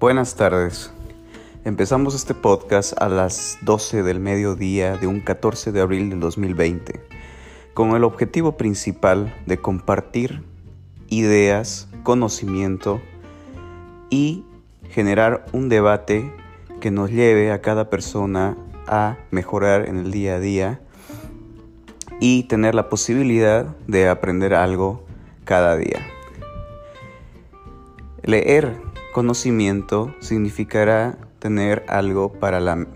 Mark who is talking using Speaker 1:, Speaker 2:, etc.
Speaker 1: Buenas tardes. Empezamos este podcast a las 12 del mediodía de un 14 de abril del 2020, con el objetivo principal de compartir ideas, conocimiento y generar un debate que nos lleve a cada persona a mejorar en el día a día y tener la posibilidad de aprender algo cada día. Leer conocimiento significará tener algo para la